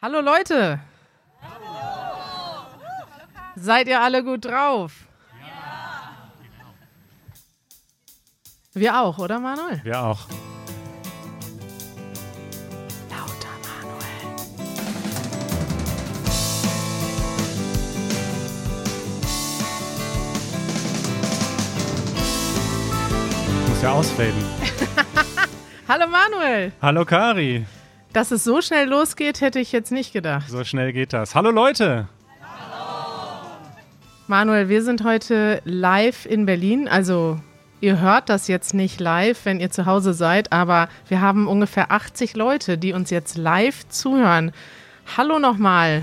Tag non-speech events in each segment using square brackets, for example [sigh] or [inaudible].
Hallo Leute. Seid ihr alle gut drauf? Wir auch, oder Manuel? Wir auch. Lauter Manuel. Muss ja ausfaden. [laughs] Hallo Manuel. Hallo Kari. Dass es so schnell losgeht, hätte ich jetzt nicht gedacht. So schnell geht das. Hallo Leute. Manuel, wir sind heute live in Berlin. Also ihr hört das jetzt nicht live, wenn ihr zu Hause seid, aber wir haben ungefähr 80 Leute, die uns jetzt live zuhören. Hallo nochmal.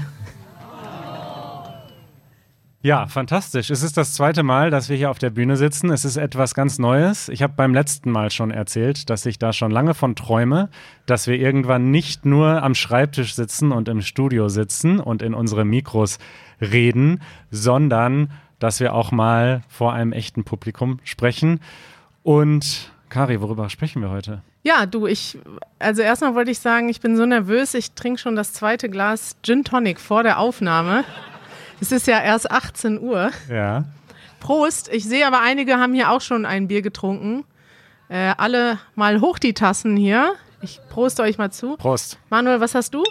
Ja, fantastisch. Es ist das zweite Mal, dass wir hier auf der Bühne sitzen. Es ist etwas ganz Neues. Ich habe beim letzten Mal schon erzählt, dass ich da schon lange von träume, dass wir irgendwann nicht nur am Schreibtisch sitzen und im Studio sitzen und in unsere Mikros reden, sondern dass wir auch mal vor einem echten Publikum sprechen. Und Kari, worüber sprechen wir heute? Ja, du, ich, also erstmal wollte ich sagen, ich bin so nervös, ich trinke schon das zweite Glas Gin Tonic vor der Aufnahme. Es ist ja erst 18 Uhr. Ja. Prost. Ich sehe aber, einige haben hier auch schon ein Bier getrunken. Äh, alle mal hoch die Tassen hier. Ich proste euch mal zu. Prost. Manuel, was hast du?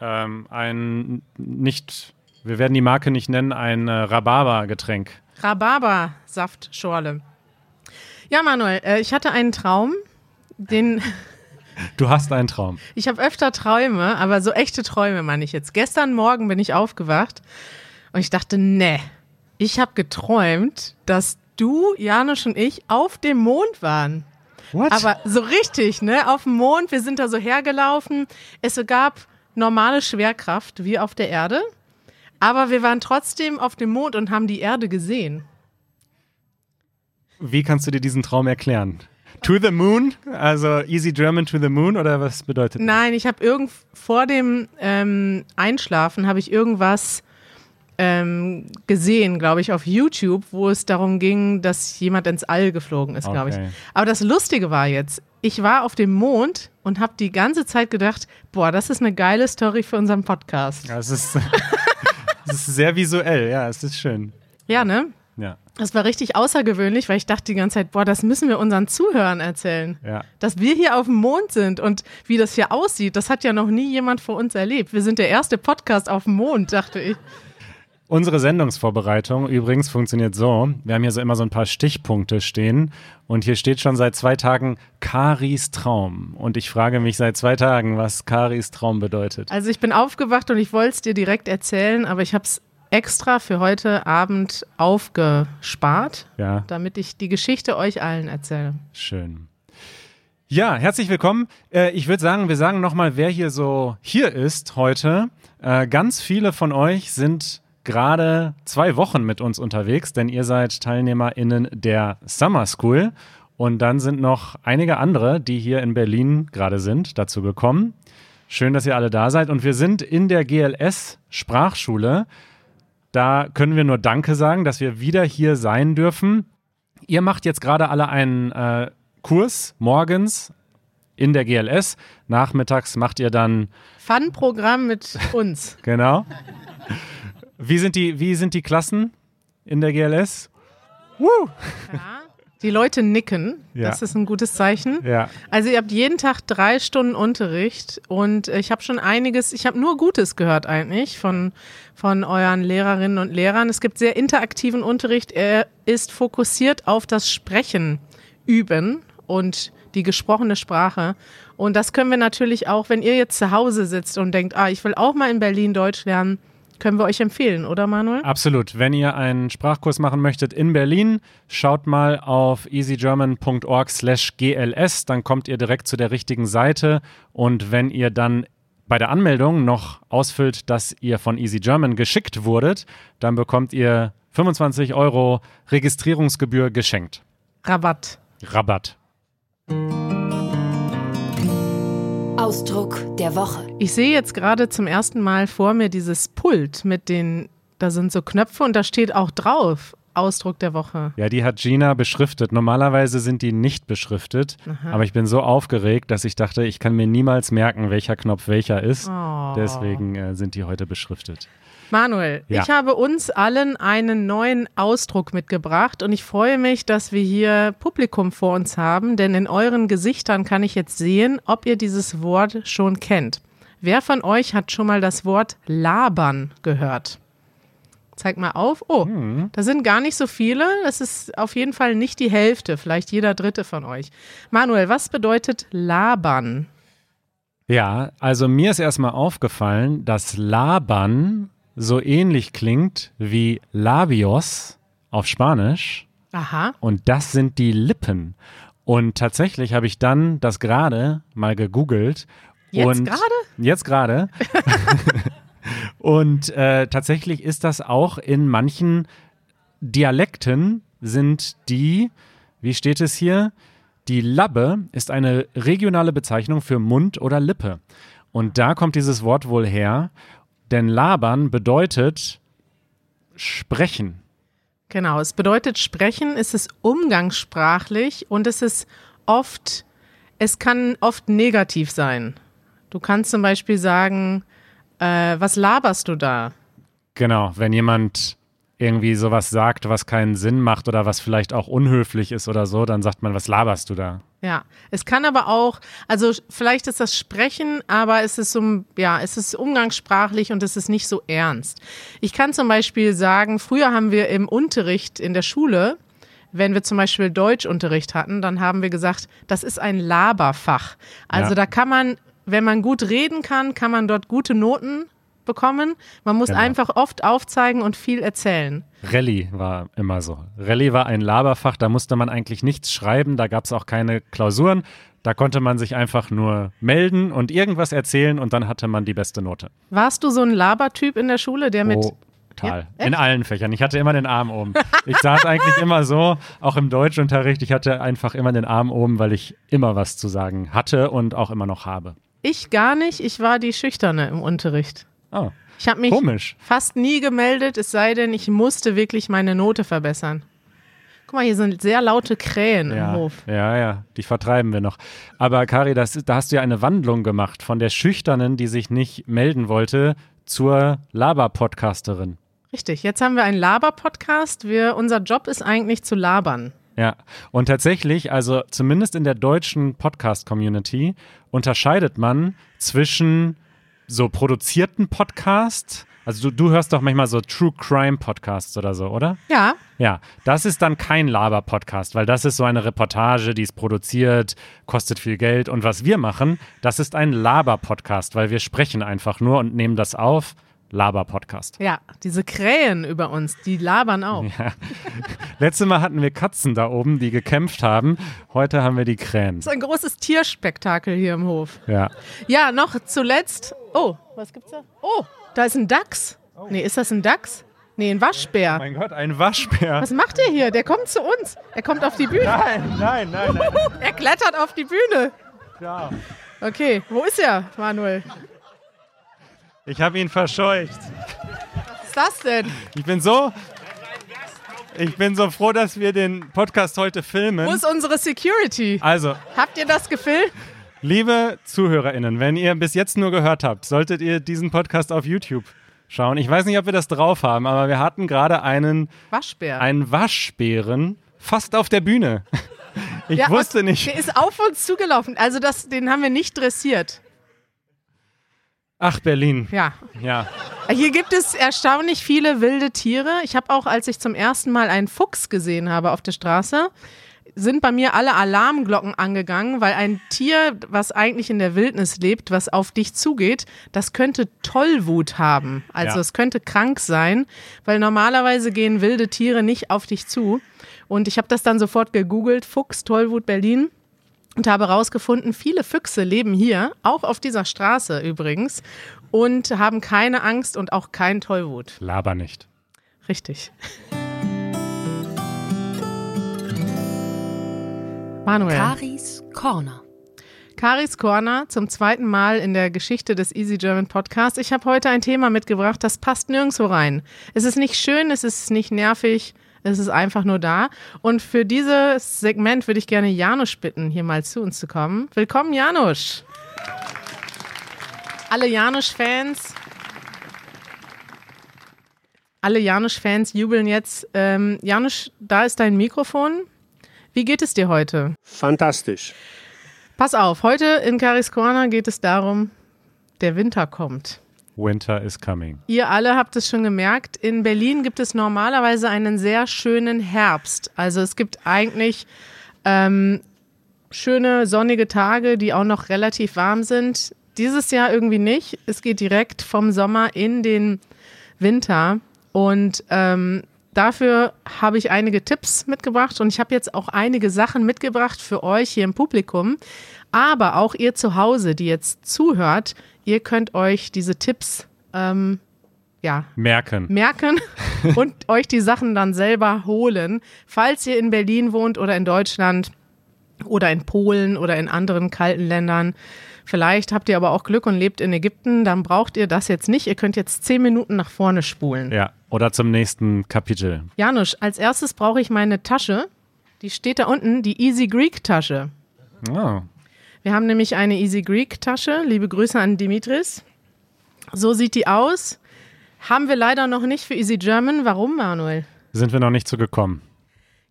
Ähm, ein nicht, wir werden die Marke nicht nennen, ein äh, Rhabarber-Getränk. Rhabarber-Saftschorle. Ja, Manuel, äh, ich hatte einen Traum, den. [laughs] Du hast einen Traum. Ich habe öfter Träume, aber so echte Träume meine ich jetzt. Gestern Morgen bin ich aufgewacht und ich dachte, nee, ich habe geträumt, dass du, Janusz und ich auf dem Mond waren. What? Aber so richtig, ne? Auf dem Mond, wir sind da so hergelaufen. Es gab normale Schwerkraft wie auf der Erde, aber wir waren trotzdem auf dem Mond und haben die Erde gesehen. Wie kannst du dir diesen Traum erklären? To the moon? Also easy German to the moon oder was bedeutet das? Nein, ich habe irgend vor dem ähm, Einschlafen habe ich irgendwas ähm, gesehen, glaube ich, auf YouTube, wo es darum ging, dass jemand ins All geflogen ist, glaube ich. Okay. Aber das Lustige war jetzt, ich war auf dem Mond und habe die ganze Zeit gedacht, boah, das ist eine geile Story für unseren Podcast. Ja, es ist, [laughs] es ist sehr visuell, ja, es ist schön. Ja, ne? Ja, Das war richtig außergewöhnlich, weil ich dachte die ganze Zeit, boah, das müssen wir unseren Zuhörern erzählen. ja. Dass wir hier auf dem Mond sind und wie das hier aussieht, das hat ja noch nie jemand vor uns erlebt. Wir sind der erste Podcast auf dem Mond, dachte ich. Unsere Sendungsvorbereitung übrigens funktioniert so. Wir haben hier so immer so ein paar Stichpunkte stehen und hier steht schon seit zwei Tagen Karis Traum. Und ich frage mich seit zwei Tagen, was Karis Traum bedeutet. Also ich bin aufgewacht und ich wollte es dir direkt erzählen, aber ich habe es extra für heute Abend aufgespart, Ja, damit ich die Geschichte euch allen erzähle. schön. Ja, herzlich willkommen. Äh, ich würde sagen, wir sagen nochmal, wer hier so hier ist heute. Äh, ganz viele von euch sind gerade zwei Wochen mit uns unterwegs, denn ihr seid TeilnehmerInnen der Summer School. Und dann sind noch einige andere, die hier in Berlin gerade sind, dazu gekommen. Schön, dass ihr alle da seid. Und wir sind in der GLS Sprachschule. Da können wir nur Danke sagen, dass wir wieder hier sein dürfen. Ihr macht jetzt gerade alle einen äh, Kurs morgens in der GLS. Nachmittags macht ihr dann, Fun-Programm mit uns. [laughs] genau. Wie sind die, wie sind die Klassen in der GLS? Woo! Die Leute nicken, Ja. das ist ein gutes Zeichen. Ja, Also ihr habt jeden Tag drei Stunden Unterricht und ich habe schon einiges, ich habe nur Gutes gehört eigentlich von, von euren Lehrerinnen und Lehrern. Es gibt sehr interaktiven Unterricht. Er ist fokussiert auf das Sprechen üben und die gesprochene Sprache. Und das können wir natürlich auch, wenn ihr jetzt zu Hause sitzt und denkt, ah, ich will auch mal in Berlin Deutsch lernen, können wir euch empfehlen, oder Manuel? absolut. Wenn ihr einen Sprachkurs machen möchtet in Berlin, schaut mal auf easygerman.org slash gls, dann kommt ihr direkt zu der richtigen Seite und wenn ihr dann bei der Anmeldung noch ausfüllt, dass ihr von Easy German geschickt wurdet, dann bekommt ihr 25 Euro Registrierungsgebühr geschenkt. Rabatt. Rabatt. Ausdruck der Woche. Ich sehe jetzt gerade zum ersten Mal vor mir dieses Pult mit den, da sind so Knöpfe und da steht auch drauf Ausdruck der Woche? Ja, die hat Gina beschriftet. Normalerweise sind die nicht beschriftet, aber ich bin so aufgeregt, dass ich dachte, ich kann mir niemals merken, welcher Knopf welcher ist. Oh. Deswegen äh, sind die heute beschriftet. Manuel, Ja. ich habe uns allen einen neuen Ausdruck mitgebracht und ich freue mich, dass wir hier Publikum vor uns haben, denn in euren Gesichtern kann ich jetzt sehen, ob ihr dieses Wort schon kennt. Wer von euch hat schon mal das Wort labern gehört? Zeig mal auf. Oh, da sind gar nicht so viele. Das ist auf jeden Fall nicht die Hälfte, vielleicht jeder dritte von euch. Manuel, was bedeutet labern? Ja, also mir ist erstmal aufgefallen, dass Labern so ähnlich klingt wie Labios auf Spanisch. Aha. Und das sind die Lippen. Und tatsächlich habe ich dann das gerade mal gegoogelt. Jetzt gerade? Jetzt gerade. [laughs] und äh, tatsächlich ist das auch in manchen Dialekten sind die, wie steht es hier? Die Labbe ist eine regionale Bezeichnung für Mund oder Lippe. Und da kommt dieses Wort wohl her, denn labern bedeutet sprechen. Genau, es bedeutet sprechen, es ist umgangssprachlich und es ist oft, es kann oft negativ sein. Du kannst zum Beispiel sagen, äh, was laberst du da? Genau, wenn jemand irgendwie sowas sagt, was keinen Sinn macht oder was vielleicht auch unhöflich ist oder so, dann sagt man, was laberst du da? Ja, es kann aber auch, also vielleicht ist das Sprechen, aber es ist so, ja, es ist umgangssprachlich und es ist nicht so ernst. Ich kann zum Beispiel sagen, früher haben wir im Unterricht in der Schule, wenn wir zum Beispiel Deutschunterricht hatten, dann haben wir gesagt, das ist ein Laberfach. Also Ja. da kann man, wenn man gut reden kann, kann man dort gute Noten bekommen. Man muss Genau. einfach oft aufzeigen und viel erzählen. Rallye war immer so. Rallye war ein Laberfach, da musste man eigentlich nichts schreiben, da gab es auch keine Klausuren. Da konnte man sich einfach nur melden und irgendwas erzählen und dann hatte man die beste Note. Warst du so ein Labertyp in der Schule, der mit Oh, total. Ja, In allen Fächern. Ich hatte immer den Arm oben. [laughs] Ich saß eigentlich immer so, auch im Deutschunterricht. Ich hatte einfach immer den Arm oben, weil ich immer was zu sagen hatte und auch immer noch habe. Ich gar nicht, ich war die Schüchterne im Unterricht. Oh, Ich habe mich komisch. fast nie gemeldet, es sei denn, ich musste wirklich meine Note verbessern. Guck mal, hier sind sehr laute Krähen Ja, im Hof. ja, ja, die vertreiben wir noch. Aber Kari, das, da hast du ja eine Wandlung gemacht von der Schüchternen, die sich nicht melden wollte, zur Laber-Podcasterin. Richtig, jetzt haben wir einen Laber-Podcast. Wir, unser Job ist eigentlich zu labern. Ja, und tatsächlich, also zumindest in der deutschen Podcast-Community, unterscheidet man zwischen so produzierten Podcasts, also du, du hörst doch manchmal so True Crime Podcasts oder so, oder? Ja, Ja, das ist dann kein Laber-Podcast, weil das ist so eine Reportage, die ist produziert, kostet viel Geld. Und was wir machen, das ist ein Laber-Podcast, weil wir sprechen einfach nur und nehmen das auf. Laber-Podcast. ja, diese Krähen über uns, die labern auch. [laughs] Letztes Mal hatten wir Katzen da oben, die gekämpft haben. Heute haben wir die Krähen. Das ist ein großes Tierspektakel hier im Hof. Ja. Ja, noch zuletzt. Oh, was gibt's da? Oh, da ist ein Dachs. Nee, ist das ein Dachs? Nee, ein Waschbär. Mein Gott, ein Waschbär. Was macht der hier? Der kommt zu uns. Er kommt auf die Bühne. Nein, nein, nein, nein. [laughs] Er klettert auf die Bühne. Ja. Okay, wo ist er, Manuel? Ich habe ihn verscheucht. Was ist das denn? Ich bin so. Ich bin so froh, dass wir den Podcast heute filmen. Wo ist unsere Security? Also, Habt ihr das gefilmt? liebe ZuhörerInnen, wenn ihr bis jetzt nur gehört habt, solltet ihr diesen Podcast auf YouTube schauen. Ich weiß nicht, ob wir das drauf haben, aber wir hatten gerade einen, Waschbär. einen Waschbären fast auf der Bühne. [laughs] Ich Ja, wusste nicht. Der ist auf uns zugelaufen. Also das, den haben wir nicht dressiert. Ach, Berlin. Ja. Ja. Hier gibt es erstaunlich viele wilde Tiere. Ich habe auch, als ich zum ersten Mal einen Fuchs gesehen habe auf der Straße, sind bei mir alle Alarmglocken angegangen, weil ein Tier, was eigentlich in der Wildnis lebt, was auf dich zugeht, das könnte Tollwut haben. Also Ja. es könnte krank sein, weil normalerweise gehen wilde Tiere nicht auf dich zu. Und ich habe das dann sofort gegoogelt, Fuchs, Tollwut, Berlin. Und habe herausgefunden, viele Füchse leben hier, auch auf dieser Straße übrigens, und haben keine Angst und auch kein Tollwut. Laber nicht. Richtig. Manuel. Karis Corner. Karis Corner zum zweiten Mal in der Geschichte des Easy German Podcasts. Ich habe heute ein Thema mitgebracht, das passt nirgendwo rein. Es ist nicht schön, es ist nicht nervig, Es ist einfach nur da. Und für dieses Segment würde ich gerne Janusz bitten, hier mal zu uns zu kommen. Willkommen, Janusz. Alle Janusz-Fans. Alle Janusz-Fans jubeln jetzt. Ähm, Janusz, da ist dein Mikrofon. Wie geht es dir heute? Fantastisch. Pass auf, heute in Karis Corner geht es darum, der Winter kommt. Winter is coming. Ihr alle habt es schon gemerkt, in Berlin gibt es normalerweise einen sehr schönen Herbst. Also es gibt eigentlich ähm, schöne sonnige Tage, die auch noch relativ warm sind. Dieses Jahr irgendwie nicht. Es geht direkt vom Sommer in den Winter. Und ähm, dafür habe ich einige Tipps mitgebracht und ich habe jetzt auch einige Sachen mitgebracht für euch hier im Publikum. Aber auch ihr zu Hause, die jetzt zuhört, ihr könnt euch diese Tipps ähm, ja, Merken. merken [laughs] und euch die Sachen dann selber holen. Falls ihr in Berlin wohnt oder in Deutschland oder in Polen oder in anderen kalten Ländern. Vielleicht habt ihr aber auch Glück und lebt in Ägypten, dann braucht ihr das jetzt nicht. Ihr könnt jetzt zehn Minuten nach vorne spulen. Ja, oder zum nächsten Kapitel. Janusz, als erstes brauche ich meine Tasche. Die steht da unten, die Easy Greek Tasche. Oh. Wir haben nämlich eine Easy Greek Tasche. Liebe Grüße an Dimitris. So sieht die aus. Haben wir leider noch nicht für Easy German. Warum, Manuel? Sind wir noch nicht so gekommen.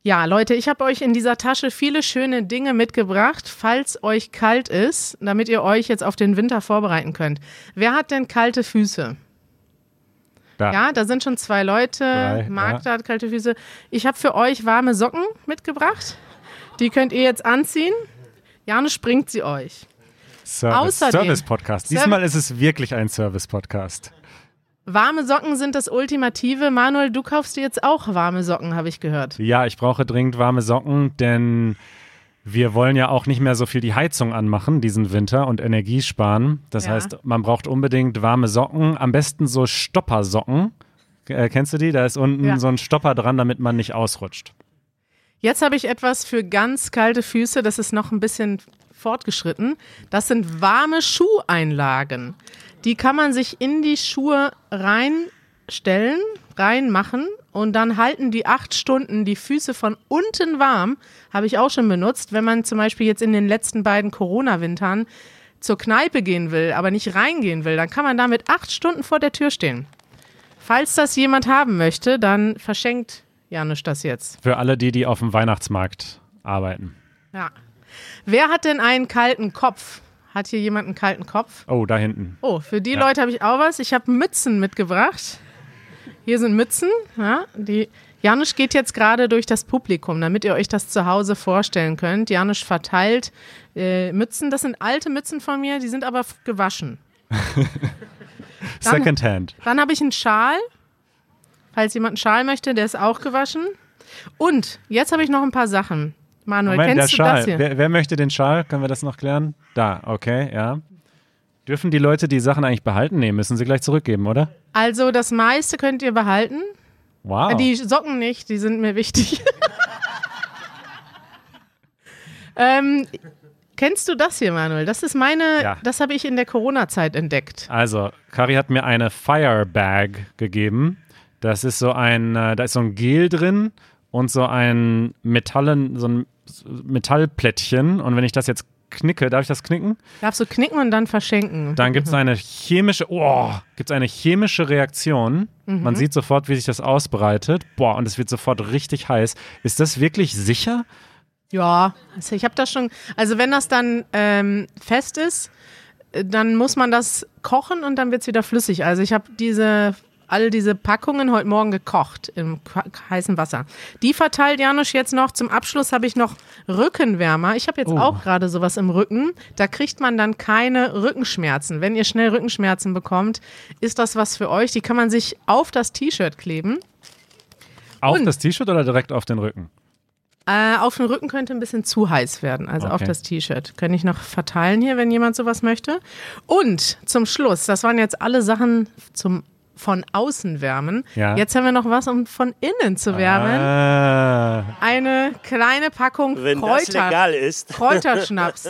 Ja, Leute, ich habe euch in dieser Tasche viele schöne Dinge mitgebracht, falls euch kalt ist, damit ihr euch jetzt auf den Winter vorbereiten könnt. Wer hat denn kalte Füße? Da. Ja, da sind schon zwei Leute. Drei, Magda ja. hat kalte Füße. Ich habe für euch warme Socken mitgebracht. Die könnt ihr jetzt anziehen. Janus bringt sie euch. Service, Außerdem- Service-Podcast. Serv- Diesmal ist es wirklich ein Service-Podcast. Warme Socken sind das Ultimative. Manuel, du kaufst dir jetzt auch warme Socken, habe ich gehört. Ja, ich brauche dringend warme Socken, denn wir wollen ja auch nicht mehr so viel die Heizung anmachen diesen Winter und Energie sparen. Das Ja. heißt, man braucht unbedingt warme Socken, am besten so Stoppersocken. Äh, kennst du die? Da ist unten Ja. so ein Stopper dran, damit man nicht ausrutscht. Jetzt habe ich etwas für ganz kalte Füße. Das ist noch ein bisschen fortgeschritten. Das sind warme Schuheinlagen. Die kann man sich in die Schuhe reinstellen, reinmachen und dann halten die acht Stunden die Füße von unten warm. Habe ich auch schon benutzt, wenn man zum Beispiel jetzt in den letzten beiden Corona-Wintern zur Kneipe gehen will, aber nicht reingehen will, dann kann man damit acht Stunden vor der Tür stehen. Falls das jemand haben möchte, dann verschenkt Janusz das jetzt. Für alle die, die auf dem Weihnachtsmarkt arbeiten. Ja. Wer hat denn einen kalten Kopf? Hat hier jemand einen kalten Kopf? Oh, da hinten. Oh, für die Ja. Leute habe ich auch was. Ich habe Mützen mitgebracht. Hier sind Mützen. Ja, die Janusz geht jetzt gerade durch das Publikum, damit ihr euch das zu Hause vorstellen könnt. Janusz verteilt äh, Mützen. Das sind alte Mützen von mir, die sind aber gewaschen. [laughs] Dann- Secondhand. Dann habe ich einen Schal. Falls jemand einen Schal möchte, der ist auch gewaschen. Und jetzt habe ich noch ein paar Sachen. Manuel, Moment, kennst du das Schal. hier? Wer, wer möchte den Schal? Können wir das noch klären? Da, okay, ja. Dürfen die Leute die Sachen eigentlich behalten? Nee, müssen sie gleich zurückgeben, oder? Also das meiste könnt ihr behalten. Wow. Die Socken nicht, die sind mir wichtig. [laughs] ähm, kennst du das hier, Manuel? Das ist meine, Ja. das habe ich in der Corona-Zeit entdeckt. Also, Kari hat mir eine Firebag gegeben. Das ist so ein, äh, da ist so ein Gel drin und so ein Metallen, so ein Metallplättchen. Und wenn ich das jetzt knicke, darf ich das knicken? Darfst du knicken und dann verschenken. Dann gibt es [laughs] eine chemische, oh, gibt es eine chemische Reaktion. Mhm. Man sieht sofort, wie sich das ausbreitet. Boah, und es wird sofort richtig heiß. Ist das wirklich sicher? Ja, also ich habe das schon. Also wenn das dann ähm, fest ist, äh, dann muss man das kochen und dann wird es wieder flüssig. Also ich habe diese all diese Packungen heute Morgen gekocht im heißen Wasser. Die verteilt Janusz jetzt noch. Zum Abschluss habe ich noch Rückenwärmer. Ich habe jetzt Oh. auch gerade sowas im Rücken. Da kriegt man dann keine Rückenschmerzen. Wenn ihr schnell Rückenschmerzen bekommt, ist das was für euch. Die kann man sich auf das T-Shirt kleben. Auf Und- das T-Shirt oder direkt auf den Rücken? Äh, auf den Rücken könnte ein bisschen zu heiß werden, also auf Okay. das T-Shirt. Kann ich noch verteilen hier, wenn jemand sowas möchte. Und zum Schluss, das waren jetzt alle Sachen zum von außen wärmen. Ja. Jetzt haben wir noch was, um von innen zu wärmen. Ah. Eine kleine Packung Wenn das Kräuter, legal ist. [laughs] [laughs] Kräuterschnaps.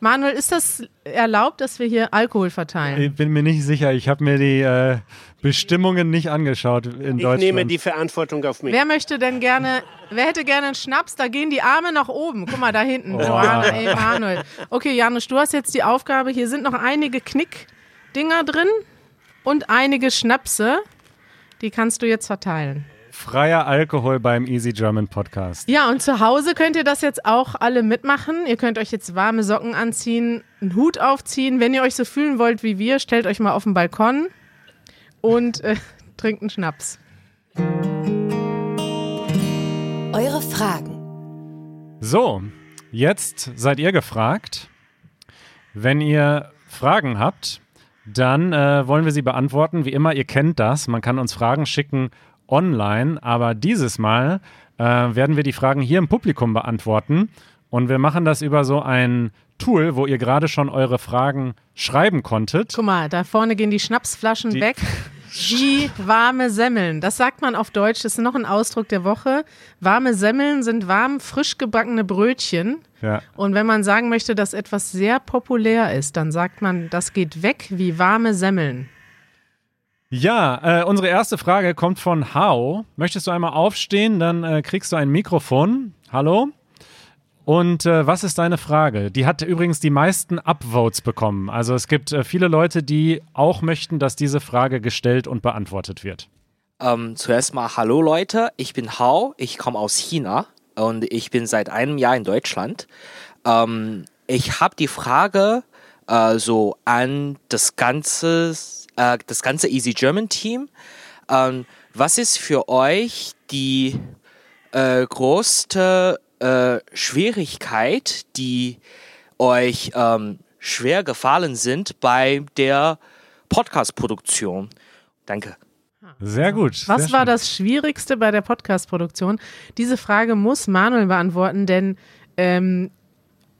Manuel, ist das erlaubt, dass wir hier Alkohol verteilen? Ich bin mir nicht sicher. Ich habe mir die äh, Bestimmungen nicht angeschaut in Ich Deutschland. nehme die Verantwortung auf mich. Wer möchte denn gerne, wer hätte gerne einen Schnaps? Da gehen die Arme nach oben. Guck mal, da hinten. Johanna, Emanuel. Okay, Janusz, du hast jetzt die Aufgabe. Hier sind noch einige Knickdinger drin und einige Schnapse. Die kannst du jetzt verteilen. Freier Alkohol beim Easy German Podcast. Ja, und zu Hause könnt ihr das jetzt auch alle mitmachen. Ihr könnt euch jetzt warme Socken anziehen, einen Hut aufziehen. Wenn ihr euch so fühlen wollt wie wir, stellt euch mal auf den Balkon und äh, [laughs] trinkt einen Schnaps. Eure Fragen. So, jetzt seid ihr gefragt. Wenn ihr Fragen habt, dann äh, wollen wir sie beantworten. Wie immer, ihr kennt das. Man kann uns Fragen schicken online, aber dieses Mal äh, werden wir die Fragen hier im Publikum beantworten. Und wir machen das über so ein Tool, wo ihr gerade schon eure Fragen schreiben konntet. Guck mal, da vorne gehen die Schnapsflaschen Die- weg. [laughs] Wie warme Semmeln. Das sagt man auf Deutsch. Das ist noch ein Ausdruck der Woche. Warme Semmeln sind warm, frisch gebackene Brötchen. Ja. Und wenn man sagen möchte, dass etwas sehr populär ist, dann sagt man, das geht weg wie warme Semmeln. Ja, äh, unsere erste Frage kommt von Hao. Möchtest du einmal aufstehen, dann äh, kriegst du ein Mikrofon. Hallo? Und äh, was ist deine Frage? Die hat übrigens die meisten Upvotes bekommen. Also es gibt äh, viele Leute, die auch möchten, dass diese Frage gestellt und beantwortet wird. Ähm, zuerst mal Hallo Leute, ich bin Hao, ich komme aus China und ich bin seit einem Jahr in Deutschland. Ähm, ich habe die Frage äh, so an das ganze, äh, das ganze Easy German Team. Ähm, was ist für euch die äh, größte äh, Schwierigkeit, die euch ähm, schwer gefallen sind bei der Podcast-Produktion? Danke. Sehr gut. Was sehr war schön. das Schwierigste bei der Podcast-Produktion? Diese Frage muss Manuel beantworten, denn ähm,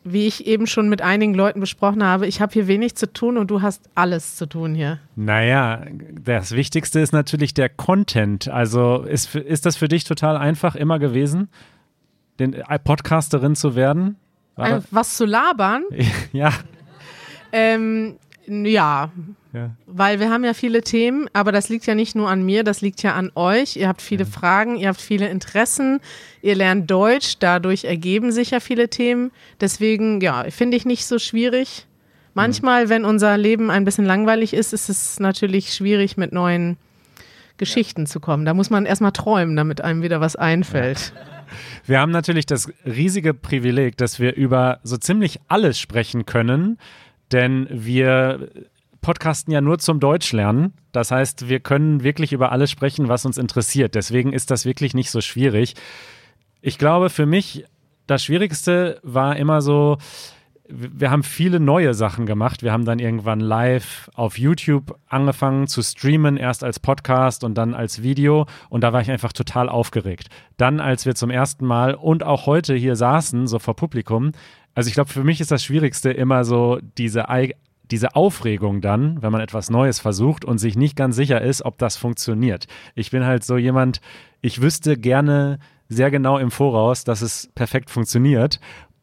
wie ich eben schon mit einigen Leuten besprochen habe, ich habe hier wenig zu tun und du hast alles zu tun hier. Naja, das Wichtigste ist natürlich der Content. Also ist, ist das für dich total einfach immer gewesen, den äh, Podcasterin zu werden? Äh, was zu labern? [laughs] ja. Ähm, ja, ja. weil wir haben ja viele Themen, aber das liegt ja nicht nur an mir, das liegt ja an euch. Ihr habt viele Fragen, ihr habt viele Interessen, ihr lernt Deutsch, dadurch ergeben sich ja viele Themen. Deswegen, ja, finde ich nicht so schwierig. Manchmal, wenn unser Leben ein bisschen langweilig ist, ist es natürlich schwierig, mit neuen Geschichten zu kommen. Da muss man erstmal träumen, damit einem wieder was einfällt. Wir haben natürlich das riesige Privileg, dass wir über so ziemlich alles sprechen können, denn wir podcasten ja nur zum Deutschlernen. Das heißt, wir können wirklich über alles sprechen, was uns interessiert. Deswegen ist das wirklich nicht so schwierig. Ich glaube, für mich das Schwierigste war immer so, wir haben viele neue Sachen gemacht. Wir haben dann irgendwann live auf YouTube angefangen zu streamen, erst als Podcast und dann als Video. Und da war ich einfach total aufgeregt. Dann, als wir zum ersten Mal und auch heute hier saßen, so vor Publikum, also ich glaube, für mich ist das Schwierigste immer so diese, diese Aufregung dann, wenn man etwas Neues versucht und sich nicht ganz sicher ist, ob das funktioniert. Ich bin halt so jemand, ich wüsste gerne sehr genau im Voraus, dass es perfekt funktioniert.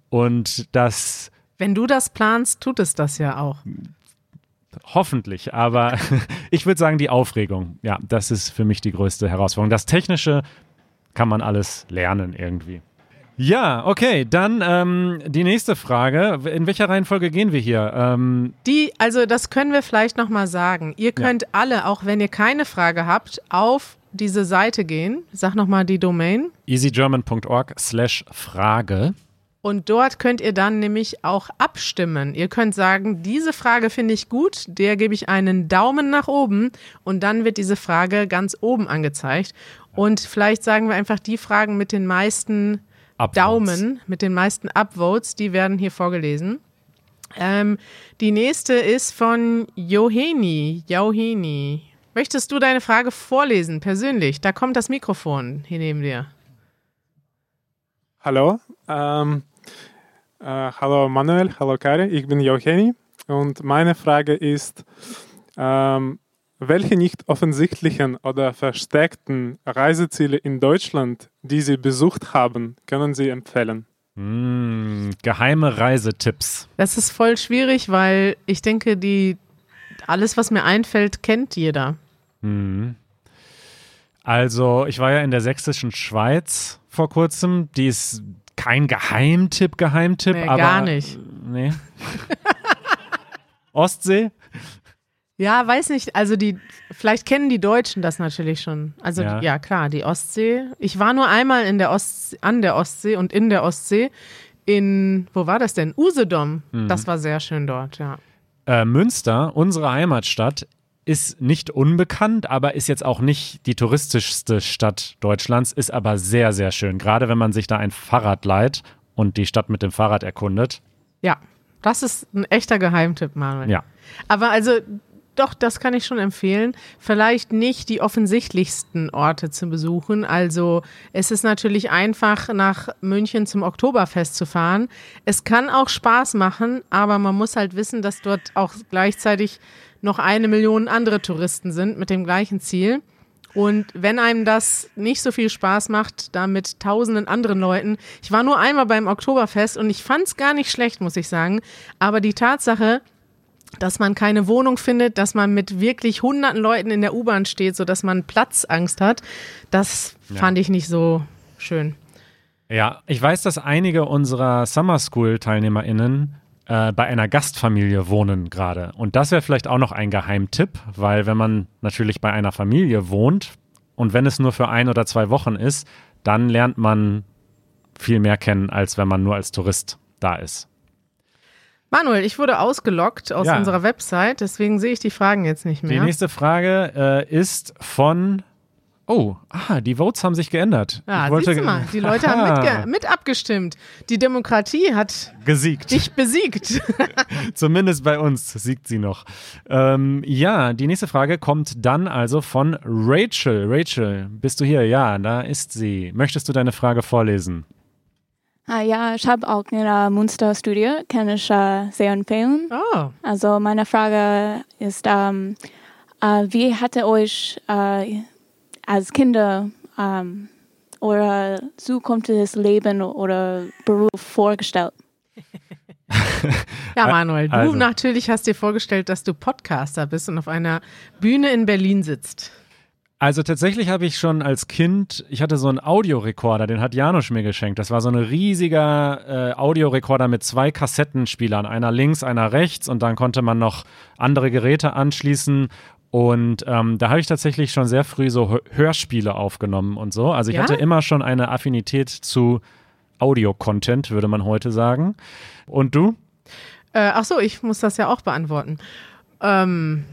Und das Wenn du das planst, tut es das ja auch. Hoffentlich, aber [laughs] ich würde sagen, die Aufregung, ja, das ist für mich die größte Herausforderung. Das Technische kann man alles lernen irgendwie. Ja, okay, dann ähm, die nächste Frage. In welcher Reihenfolge gehen wir hier? Ähm, Die, also das können wir vielleicht nochmal sagen. Ihr könnt alle, auch wenn ihr keine Frage habt, auf diese Seite gehen. Sag nochmal die Domain. easygerman.org slash Frage. Und dort könnt ihr dann nämlich auch abstimmen. Ihr könnt sagen, diese Frage finde ich gut, der gebe ich einen Daumen nach oben und dann wird diese Frage ganz oben angezeigt. Und vielleicht sagen wir einfach die Fragen mit den meisten Upvotes. Daumen, mit den meisten Upvotes, die werden hier vorgelesen. Ähm, die nächste ist von Joheni. Joheni. Möchtest du deine Frage vorlesen, persönlich? Da kommt das Mikrofon hier neben dir. Hallo, ähm, äh, hallo Manuel, hallo Kari, ich bin Jocheni und meine Frage ist, ähm, welche nicht offensichtlichen oder versteckten Reiseziele in Deutschland, die Sie besucht haben, können Sie empfehlen? Mm, geheime Reisetipps. Das ist voll schwierig, weil ich denke, die alles, was mir einfällt, kennt jeder. Mhm. Also, ich war ja in der sächsischen Schweiz vor kurzem. Die ist kein Geheimtipp, Geheimtipp, Nee, aber. gar nicht. Nee. [laughs] Ostsee? Ja, weiß nicht. Also die, vielleicht kennen die Deutschen das natürlich schon. Also Ja. ja, klar, die Ostsee. Ich war nur einmal in der Ostsee, an der Ostsee und in der Ostsee in, wo war das denn? Usedom. Mhm. Das war sehr schön dort, ja. Äh, Münster, unsere Heimatstadt, ist nicht unbekannt, aber ist jetzt auch nicht die touristischste Stadt Deutschlands, ist aber sehr, sehr schön. Gerade wenn man sich da ein Fahrrad leiht und die Stadt mit dem Fahrrad erkundet. Ja, das ist ein echter Geheimtipp, Manuel. Ja. Aber also, doch, das kann ich schon empfehlen. Vielleicht nicht die offensichtlichsten Orte zu besuchen. Also, es ist natürlich einfach, nach München zum Oktoberfest zu fahren. Es kann auch Spaß machen, aber man muss halt wissen, dass dort auch gleichzeitig noch eine Million andere Touristen sind mit dem gleichen Ziel. Und wenn einem das nicht so viel Spaß macht, da mit tausenden anderen Leuten. Ich war nur einmal beim Oktoberfest und ich fand es gar nicht schlecht, muss ich sagen. Aber die Tatsache, dass man keine Wohnung findet, dass man mit wirklich hunderten Leuten in der U-Bahn steht, sodass man Platzangst hat, das fand ich nicht so schön. Ja, ich weiß, dass einige unserer Summer School-TeilnehmerInnen äh, bei einer Gastfamilie wohnen gerade. Und das wäre vielleicht auch noch ein Geheimtipp, weil wenn man natürlich bei einer Familie wohnt und wenn es nur für ein oder zwei Wochen ist, dann lernt man viel mehr kennen, als wenn man nur als Tourist da ist. Manuel, ich wurde ausgelockt aus Ja. unserer Website, deswegen sehe ich die Fragen jetzt nicht Die mehr. nächste Frage äh, ist von. Oh, ah, die Votes haben sich geändert. Ja, ich wollte siehst du mal, die Leute haben mit abgestimmt. Die Demokratie hat gesiegt. dich besiegt. [laughs] Zumindest bei uns siegt sie noch. Ähm, ja, die nächste Frage kommt dann also von Rachel. Rachel, bist du hier? Ja, da ist sie. Möchtest du deine Frage vorlesen? Ah, ja, ich habe auch in der Munster Studie, kann ich äh, sehr empfehlen. Oh, Also meine Frage ist, ähm, äh, wie hatte euch äh, als Kinder ähm, euer zukünftiges Leben oder Beruf vorgestellt? ja, Manuel, du also. natürlich hast dir vorgestellt, dass du Podcaster bist und auf einer Bühne in Berlin sitzt. Also tatsächlich habe ich schon als Kind, ich hatte so einen Audiorekorder, den hat Janusz mir geschenkt. Das war so ein riesiger äh, Audiorekorder mit zwei Kassettenspielern, einer links, einer rechts und dann konnte man noch andere Geräte anschließen. Und ähm, da habe ich tatsächlich schon sehr früh so Hö- Hörspiele aufgenommen und so. Also ich Ja? hatte immer schon eine Affinität zu Audio-Content, würde man heute sagen. Und du? Äh, ach so, ich muss das ja auch beantworten. Ähm,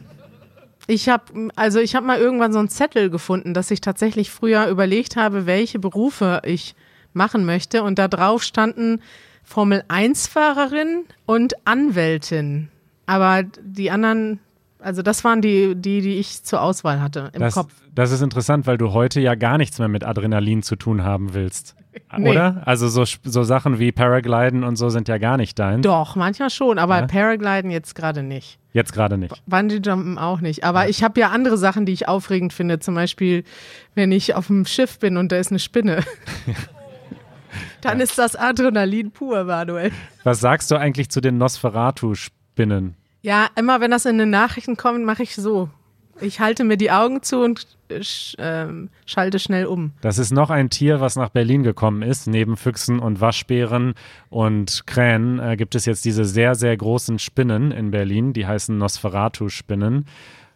ich habe also ich habe mal irgendwann so einen Zettel gefunden, dass ich tatsächlich früher überlegt habe, welche Berufe ich machen möchte und da drauf standen Formel 1 Fahrerin und Anwältin. Aber die anderen also das waren die die die ich zur Auswahl hatte im Das, Kopf. das ist interessant, weil du heute ja gar nichts mehr mit Adrenalin zu tun haben willst. [laughs] Nee. Oder? Also so, so Sachen wie Paragliden und so sind ja gar nicht dein. Doch, manchmal schon, aber Ja? Paragliden jetzt gerade nicht. Jetzt gerade nicht. Bungee-Jumpen auch nicht. Aber ich habe ja andere Sachen, die ich aufregend finde. Zum Beispiel, wenn ich auf dem Schiff bin und da ist eine Spinne. [laughs] Dann ist das Adrenalin pur, Manuel. Was sagst du eigentlich zu den Nosferatu-Spinnen? Ja, immer wenn das in den Nachrichten kommt, mache ich so. Ich halte mir die Augen zu und äh, sch, ähm, schalte schnell um. Das ist noch ein Tier, was nach Berlin gekommen ist. Neben Füchsen und Waschbären und Krähen äh, gibt es jetzt diese sehr, sehr großen Spinnen in Berlin. Die heißen Nosferatu-Spinnen.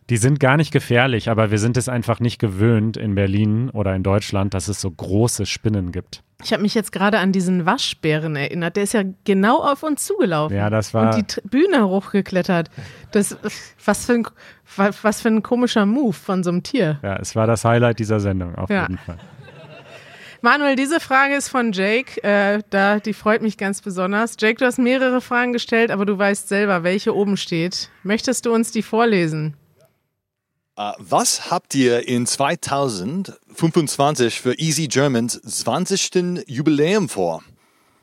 Die sind gar nicht gefährlich, aber wir sind es einfach nicht gewöhnt in Berlin oder in Deutschland, dass es so große Spinnen gibt. Ich habe mich jetzt gerade an diesen Waschbären erinnert. Der ist ja genau auf uns zugelaufen. Ja, das war. und die T- Bühne hochgeklettert. Das, was, für ein, was, was für ein komischer Move von so einem Tier. Ja, es war das Highlight dieser Sendung, auf Ja. jeden Fall. Manuel, diese Frage ist von Jake. Äh, da, die freut mich ganz besonders. Jake, du hast mehrere Fragen gestellt, aber du weißt selber, welche oben steht. Möchtest du uns die vorlesen? Äh, was habt ihr in 2025 für Easy Germans 20. Jubiläum vor?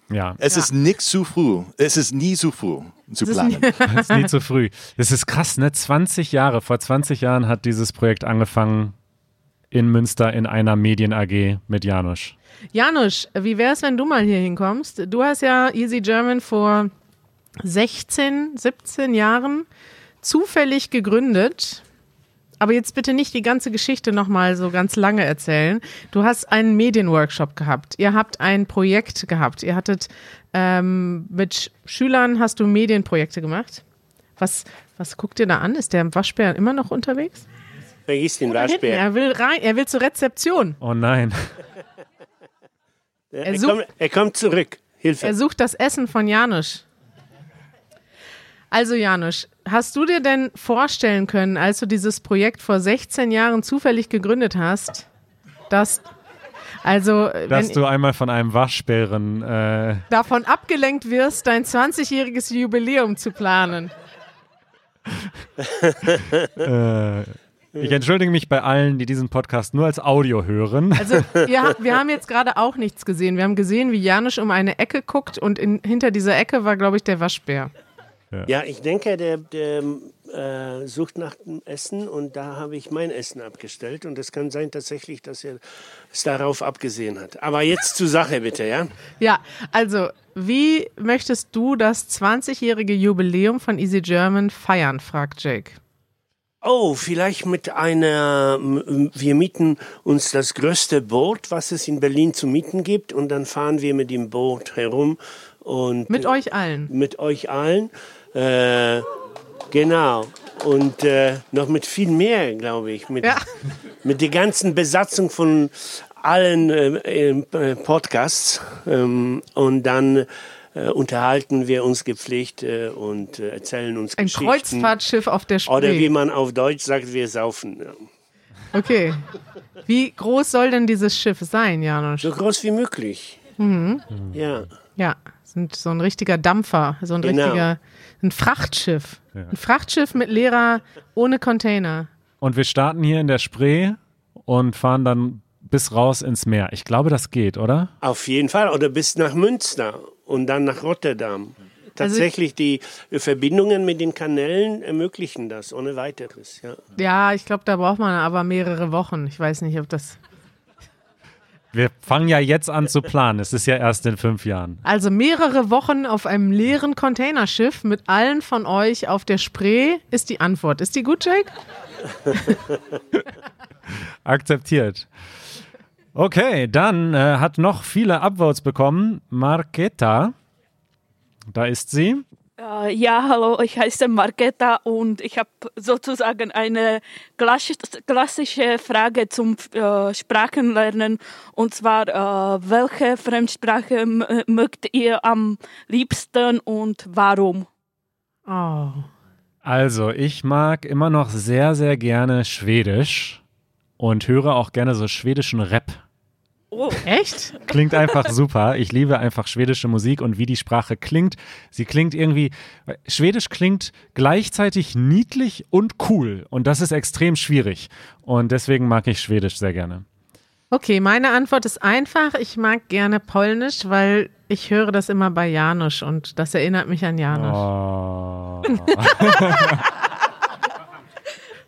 Ja, Es ist nicht zu früh. Es ist nie zu früh zu Es ist planen. [laughs] es ist nie zu früh. Es ist krass, ne? 20 Jahre, vor 20 Jahren hat dieses Projekt angefangen in Münster in einer Medien AG mit Janusz. Janusz, wie wär's, wenn du mal hier hinkommst? Du hast ja Easy German vor 16, 17 Jahren zufällig gegründet. Aber jetzt bitte nicht die ganze Geschichte nochmal so ganz lange erzählen. Du hast einen Medienworkshop gehabt. Ihr habt ein Projekt gehabt. Ihr hattet ähm, mit Sch Schülern hast du Medienprojekte gemacht. Was, was guckt ihr da an? Ist der Waschbär immer noch unterwegs? Vergiss den Waschbär. er will rein, er will zur Rezeption. Oh nein. Er, sucht- kommt, er kommt zurück. Hilfe. Er sucht das Essen von Janusz. Also Janusz, hast du dir denn vorstellen können, als du dieses Projekt vor 16 Jahren zufällig gegründet hast, dass also Dass wenn du einmal von einem Waschbären äh, davon abgelenkt wirst, dein 20-jähriges Jubiläum zu planen? [laughs] äh, ich entschuldige mich bei allen, die diesen Podcast nur als Audio hören. Also wir, [laughs] wir haben jetzt gerade auch nichts gesehen. Wir haben gesehen, wie Janusz um eine Ecke guckt und in, hinter dieser Ecke war, glaube ich, der Waschbär. Ja, ich denke, der, der äh, sucht nach dem Essen und da habe ich mein Essen abgestellt. Und es kann sein tatsächlich, dass er es darauf abgesehen hat. Aber jetzt zur Sache bitte, ja? Ja, also, wie möchtest du das 20-jährige Jubiläum von Easy German feiern, fragt Jake. Oh, vielleicht mit einer, wir mieten uns das größte Boot, was es in Berlin zu mieten gibt. Und dann fahren wir mit dem Boot herum und Mit euch allen. mit euch allen. Äh, genau. Und äh, noch mit viel mehr, glaube ich. Mit, Ja. mit der ganzen Besatzung von allen äh, äh, Podcasts. Ähm, und dann äh, unterhalten wir uns gepflegt äh, und äh, erzählen uns Ein Geschichten. Kreuzfahrtschiff auf der Oder wie Spree. man auf Deutsch sagt, wir saufen. Ja. Okay. Wie groß soll denn dieses Schiff sein, Janusz? So groß wie möglich. Mhm. Ja. Ja, sind so ein richtiger Dampfer, so ein Genau. richtiger, ein Frachtschiff. Ein Frachtschiff mit leerer, ohne Container. Und wir starten hier in der Spree und fahren dann bis raus ins Meer. Ich glaube, das geht, oder? Auf jeden Fall. Oder bis nach Münster und dann nach Rotterdam. Also Tatsächlich, die Verbindungen mit den Kanälen ermöglichen das ohne weiteres. Ja. Ja, ich glaube, da braucht man aber mehrere Wochen. Ich weiß nicht, ob das. Wir fangen ja jetzt an zu planen. Es ist ja erst in fünf Jahren. Also mehrere Wochen auf einem leeren Containerschiff mit allen von euch auf der Spree ist die Antwort. Ist die gut, Jake? [laughs] Akzeptiert. Okay, dann äh, hat noch viele Upvotes bekommen. Marketa, da ist sie. Äh, ja, hallo, ich heiße Marketa und ich habe sozusagen eine klassisch, klassische Frage zum äh, Sprachenlernen. Und zwar, äh, welche Fremdsprache mögt ihr am liebsten und warum? Oh. Also, ich mag immer noch sehr, sehr gerne Schwedisch und höre auch gerne so schwedischen Rap. Oh, Echt? Klingt einfach super. Ich liebe einfach schwedische Musik und wie die Sprache klingt. Sie klingt irgendwie, Schwedisch klingt gleichzeitig niedlich und cool. Und das ist extrem schwierig. Und deswegen mag ich Schwedisch sehr gerne. Okay, meine Antwort ist einfach. Ich mag gerne Polnisch, weil ich höre das immer bei Janusz und das erinnert mich an Janusz. Oh. [laughs]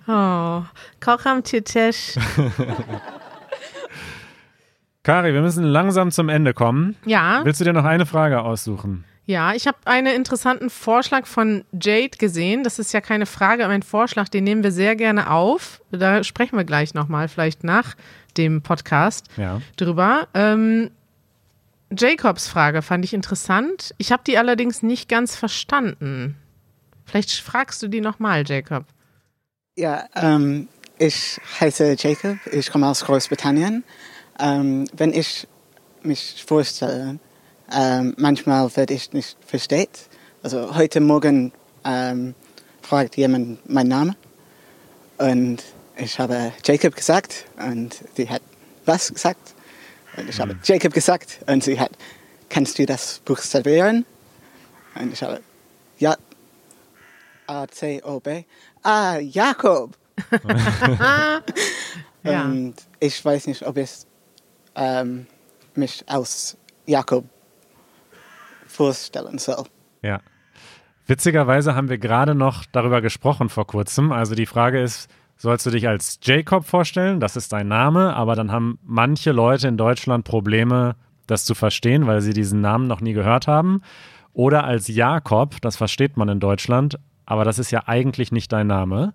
Oh, kocham też. [laughs] Kari, wir müssen langsam zum Ende kommen. Ja, Willst du dir noch eine Frage aussuchen? ja, ich habe einen interessanten Vorschlag von Jade gesehen. Das ist ja keine Frage, aber ein Vorschlag, den nehmen wir sehr gerne auf. Da sprechen wir gleich nochmal, vielleicht nach dem Podcast Ja. drüber. Ähm, Jacobs Frage fand ich interessant. Ich habe die allerdings nicht ganz verstanden. Vielleicht fragst du die nochmal, Jacob. Ja, ähm, ich heiße Jacob, ich komme aus Großbritannien. Ähm, wenn ich mich vorstelle, ähm, manchmal werde ich nicht versteht. Also heute Morgen ähm, fragt jemand meinen Namen und ich habe Jacob gesagt und sie hat was gesagt und ich habe Jacob gesagt und sie hat, kannst du das buchstabieren? Und ich habe, ja, A-C-O-B. Ah, Jakob. [laughs] [laughs] Ja. Und ich weiß nicht, ob ich ähm, mich als Jakob vorstellen soll. Ja. Witzigerweise haben wir gerade noch darüber gesprochen vor kurzem. Also die Frage ist, sollst du dich als Jacob vorstellen? Das ist dein Name, aber dann haben manche Leute in Deutschland Probleme, das zu verstehen, weil sie diesen Namen noch nie gehört haben. Oder als Jakob, das versteht man in Deutschland, aber das ist ja eigentlich nicht dein Name.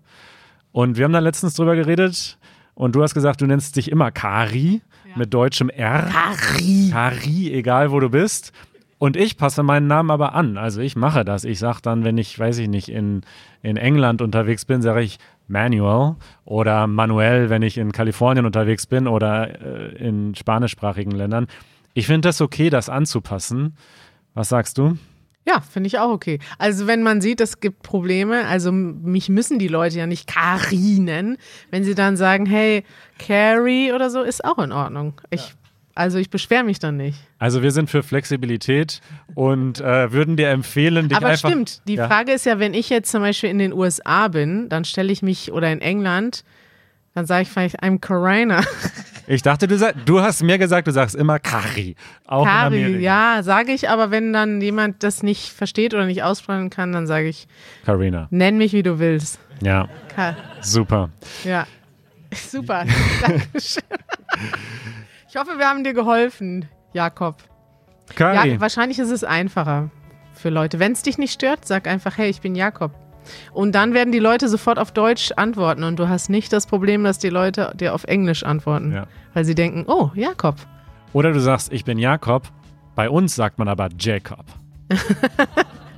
Und wir haben da letztens drüber geredet und du hast gesagt, du nennst dich immer Kari mit deutschem R. Kari. Kari, egal wo du bist. Und ich passe meinen Namen aber an. Also ich mache das. Ich sage dann, wenn ich, weiß ich nicht, in, in England unterwegs bin, sage ich Manuel oder Manuel, wenn ich in Kalifornien unterwegs bin oder äh, in spanischsprachigen Ländern. Ich finde das okay, das anzupassen. Was sagst du? Ja, finde ich auch okay. Also wenn man sieht, es gibt Probleme, also mich müssen die Leute ja nicht Kari nennen. Wenn sie dann sagen, hey, Carrie oder so, ist auch in Ordnung. Ich, Also ich beschwere mich dann nicht. Also wir sind für Flexibilität und äh, würden dir empfehlen, dich Aber einfach... stimmt, die Ja. Frage ist ja, wenn ich jetzt zum Beispiel in den USA bin, dann stelle ich mich, oder in England, dann sage ich vielleicht, I'm Corona. [laughs] Ich dachte, du, sag, du hast mir gesagt, du sagst immer Kari. Auch Kari, ja, sage ich, aber wenn dann jemand das nicht versteht oder nicht aussprechen kann, dann sage ich, Carina. nenn mich, wie du willst. Ja, Ka super. ja, [laughs] super, Dankeschön. Ich hoffe, wir haben dir geholfen, Jakob. Kari. Ja, wahrscheinlich ist es einfacher für Leute. Wenn es dich nicht stört, sag einfach, hey, ich bin Jakob. Und dann werden die Leute sofort auf Deutsch antworten und du hast nicht das Problem, dass die Leute dir auf Englisch antworten, Ja. weil sie denken, oh, Jakob. Oder du sagst, ich bin Jakob. Bei uns sagt man aber Jacob. [laughs]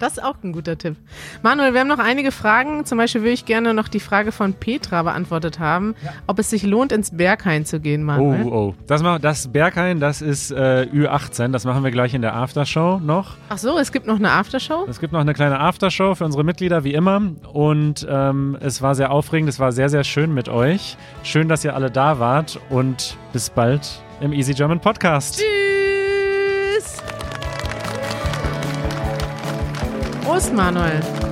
Das ist auch ein guter Tipp. Manuel, wir haben noch einige Fragen. Zum Beispiel würde ich gerne noch die Frage von Petra beantwortet haben, ob es sich lohnt, ins Berghain zu gehen, Oh, Manuel. oh. Das, ma- das Berghain, das ist äh, Ü18. Das machen wir gleich in der Aftershow noch. Ach so, es gibt noch eine Aftershow? Es gibt noch eine kleine Aftershow für unsere Mitglieder, wie immer. Und ähm, es war sehr aufregend. Es war sehr, sehr schön mit euch. Schön, dass ihr alle da wart. Und bis bald im Easy German Podcast. Tschüss! Prost, Manuel.